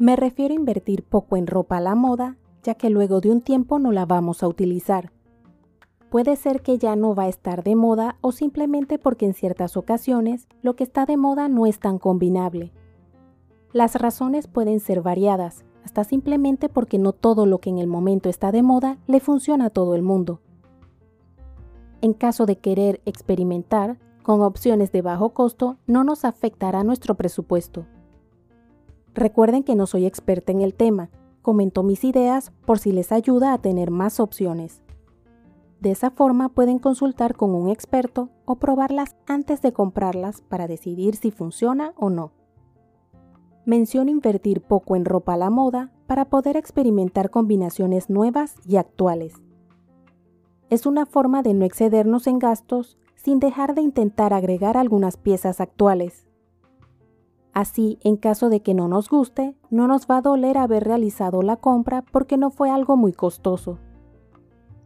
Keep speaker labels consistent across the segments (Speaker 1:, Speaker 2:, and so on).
Speaker 1: Me refiero a invertir poco en ropa a la moda, ya que luego de un tiempo no la vamos a utilizar. Puede ser que ya no va a estar de moda o simplemente porque en ciertas ocasiones lo que está de moda no es tan combinable. Las razones pueden ser variadas, hasta simplemente porque no todo lo que en el momento está de moda le funciona a todo el mundo. En caso de querer experimentar, con opciones de bajo costo no nos afectará nuestro presupuesto. Recuerden que no soy experta en el tema, comento mis ideas por si les ayuda a tener más opciones. De esa forma pueden consultar con un experto o probarlas antes de comprarlas para decidir si funciona o no. Menciono invertir poco en ropa a la moda para poder experimentar combinaciones nuevas y actuales. Es una forma de no excedernos en gastos sin dejar de intentar agregar algunas piezas actuales. Así, en caso de que no nos guste, no nos va a doler haber realizado la compra porque no fue algo muy costoso.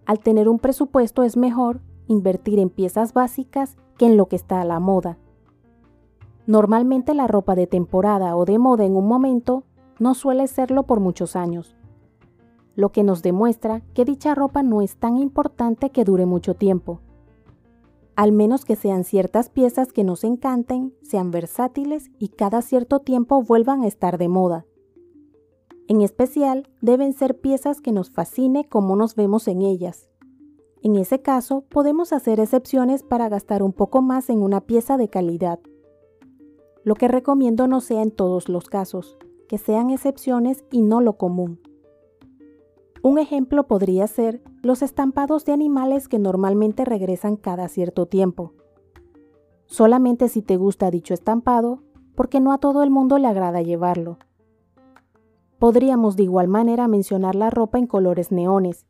Speaker 1: Al tener un presupuesto es mejor invertir en piezas básicas que en lo que está a la moda. Normalmente la ropa de temporada o de moda en un momento no suele serlo por muchos años, lo que nos demuestra que dicha ropa no es tan importante que dure mucho tiempo al menos que sean ciertas piezas que nos encanten, sean versátiles y cada cierto tiempo vuelvan a estar de moda. En especial, deben ser piezas que nos fascine como nos vemos en ellas. En ese caso, podemos hacer excepciones para gastar un poco más en una pieza de calidad. Lo que recomiendo no sea en todos los casos, que sean excepciones y no lo común. Un ejemplo podría ser los estampados de animales que normalmente regresan cada cierto tiempo. Solamente si te gusta dicho estampado, porque no a todo el mundo le agrada llevarlo. Podríamos de igual manera mencionar la ropa en colores neones.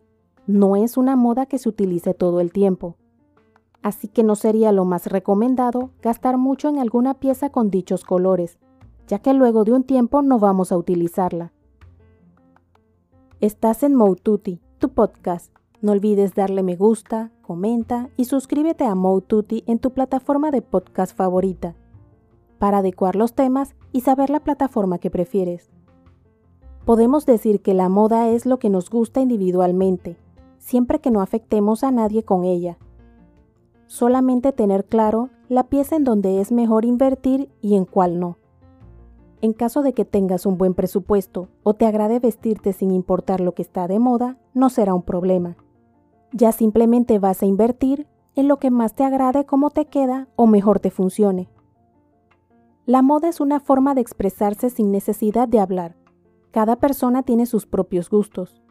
Speaker 1: No es una moda que se utilice todo el tiempo. Así que no sería lo más recomendado gastar mucho en alguna pieza con dichos colores, ya que luego de un tiempo no vamos a utilizarla. Estás en Moututi, tu podcast. No olvides darle me gusta, comenta y suscríbete a Moututi en tu plataforma de podcast favorita para adecuar los temas y saber la plataforma que prefieres. Podemos decir que la moda es lo que nos gusta individualmente, siempre que no afectemos a nadie con ella. Solamente tener claro la pieza en donde es mejor invertir y en cuál no. En caso de que tengas un buen presupuesto o te agrade vestirte sin importar lo que está de moda, no será un problema. Ya simplemente vas a invertir en lo que más te agrade, cómo te queda o mejor te funcione. La moda es una forma de expresarse sin necesidad de hablar. Cada persona tiene sus propios gustos,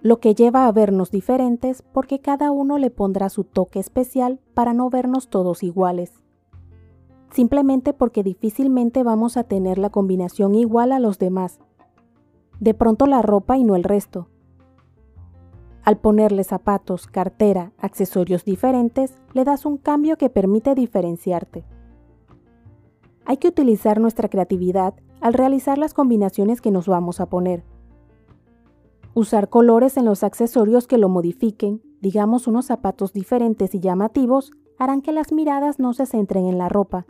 Speaker 1: lo que lleva a vernos diferentes porque cada uno le pondrá su toque especial para no vernos todos iguales simplemente porque difícilmente vamos a tener la combinación igual a los demás. De pronto la ropa y no el resto. Al ponerle zapatos, cartera, accesorios diferentes, le das un cambio que permite diferenciarte. Hay que utilizar nuestra creatividad al realizar las combinaciones que nos vamos a poner. Usar colores en los accesorios que lo modifiquen, digamos unos zapatos diferentes y llamativos, harán que las miradas no se centren en la ropa,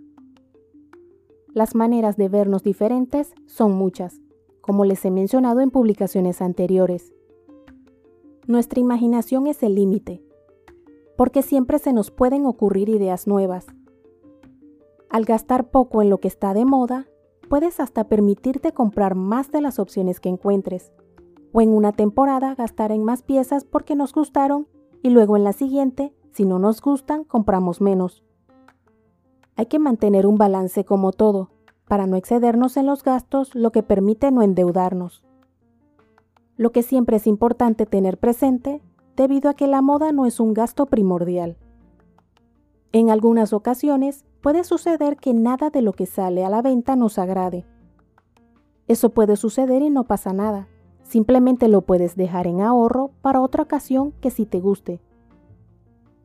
Speaker 1: las maneras de vernos diferentes son muchas, como les he mencionado en publicaciones anteriores. Nuestra imaginación es el límite, porque siempre se nos pueden ocurrir ideas nuevas. Al gastar poco en lo que está de moda, puedes hasta permitirte comprar más de las opciones que encuentres, o en una temporada gastar en más piezas porque nos gustaron y luego en la siguiente, si no nos gustan, compramos menos. Hay que mantener un balance como todo, para no excedernos en los gastos, lo que permite no endeudarnos. Lo que siempre es importante tener presente, debido a que la moda no es un gasto primordial. En algunas ocasiones puede suceder que nada de lo que sale a la venta nos agrade. Eso puede suceder y no pasa nada. Simplemente lo puedes dejar en ahorro para otra ocasión que sí te guste.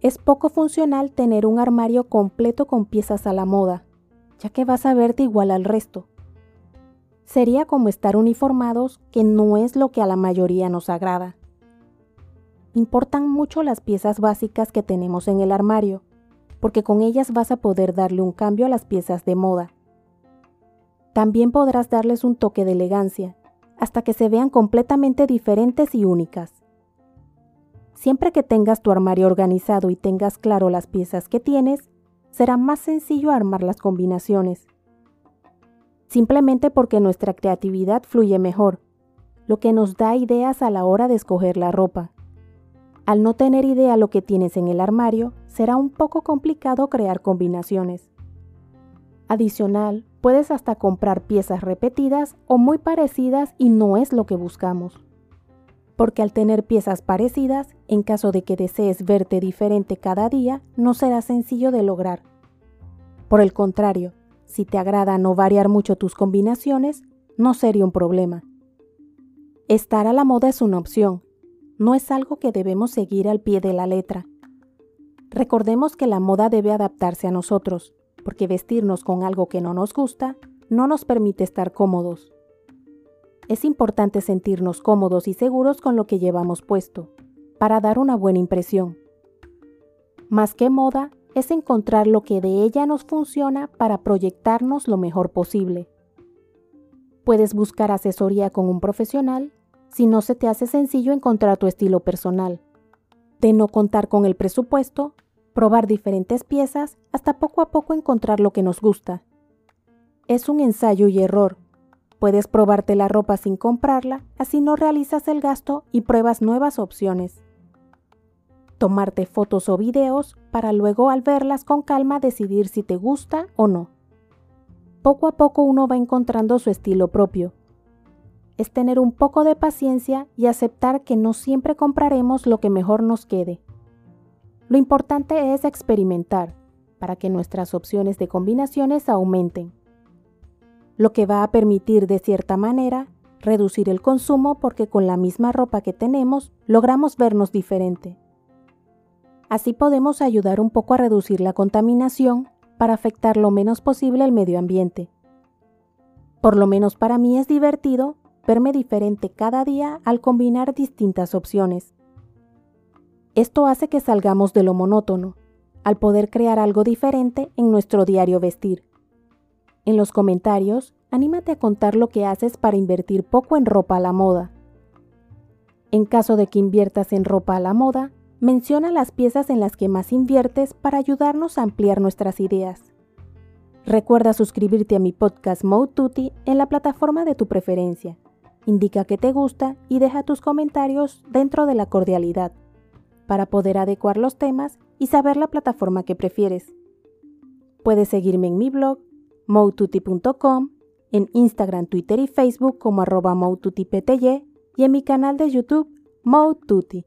Speaker 1: Es poco funcional tener un armario completo con piezas a la moda, ya que vas a verte igual al resto. Sería como estar uniformados, que no es lo que a la mayoría nos agrada. Importan mucho las piezas básicas que tenemos en el armario, porque con ellas vas a poder darle un cambio a las piezas de moda. También podrás darles un toque de elegancia, hasta que se vean completamente diferentes y únicas. Siempre que tengas tu armario organizado y tengas claro las piezas que tienes, será más sencillo armar las combinaciones. Simplemente porque nuestra creatividad fluye mejor, lo que nos da ideas a la hora de escoger la ropa. Al no tener idea lo que tienes en el armario, será un poco complicado crear combinaciones. Adicional, puedes hasta comprar piezas repetidas o muy parecidas y no es lo que buscamos porque al tener piezas parecidas, en caso de que desees verte diferente cada día, no será sencillo de lograr. Por el contrario, si te agrada no variar mucho tus combinaciones, no sería un problema. Estar a la moda es una opción, no es algo que debemos seguir al pie de la letra. Recordemos que la moda debe adaptarse a nosotros, porque vestirnos con algo que no nos gusta no nos permite estar cómodos es importante sentirnos cómodos y seguros con lo que llevamos puesto, para dar una buena impresión. Más que moda, es encontrar lo que de ella nos funciona para proyectarnos lo mejor posible. Puedes buscar asesoría con un profesional si no se te hace sencillo encontrar tu estilo personal. De no contar con el presupuesto, probar diferentes piezas hasta poco a poco encontrar lo que nos gusta. Es un ensayo y error Puedes probarte la ropa sin comprarla, así no realizas el gasto y pruebas nuevas opciones. Tomarte fotos o videos para luego al verlas con calma decidir si te gusta o no. Poco a poco uno va encontrando su estilo propio. Es tener un poco de paciencia y aceptar que no siempre compraremos lo que mejor nos quede. Lo importante es experimentar para que nuestras opciones de combinaciones aumenten lo que va a permitir de cierta manera reducir el consumo porque con la misma ropa que tenemos logramos vernos diferente. Así podemos ayudar un poco a reducir la contaminación para afectar lo menos posible el medio ambiente. Por lo menos para mí es divertido verme diferente cada día al combinar distintas opciones. Esto hace que salgamos de lo monótono, al poder crear algo diferente en nuestro diario vestir. En los comentarios, anímate a contar lo que haces para invertir poco en ropa a la moda. En caso de que inviertas en ropa a la moda, menciona las piezas en las que más inviertes para ayudarnos a ampliar nuestras ideas. Recuerda suscribirte a mi podcast Mode Tutti en la plataforma de tu preferencia. Indica que te gusta y deja tus comentarios dentro de la cordialidad para poder adecuar los temas y saber la plataforma que prefieres. Puedes seguirme en mi blog moututi.com, en Instagram, Twitter y Facebook como arroba y en mi canal de YouTube Moututi.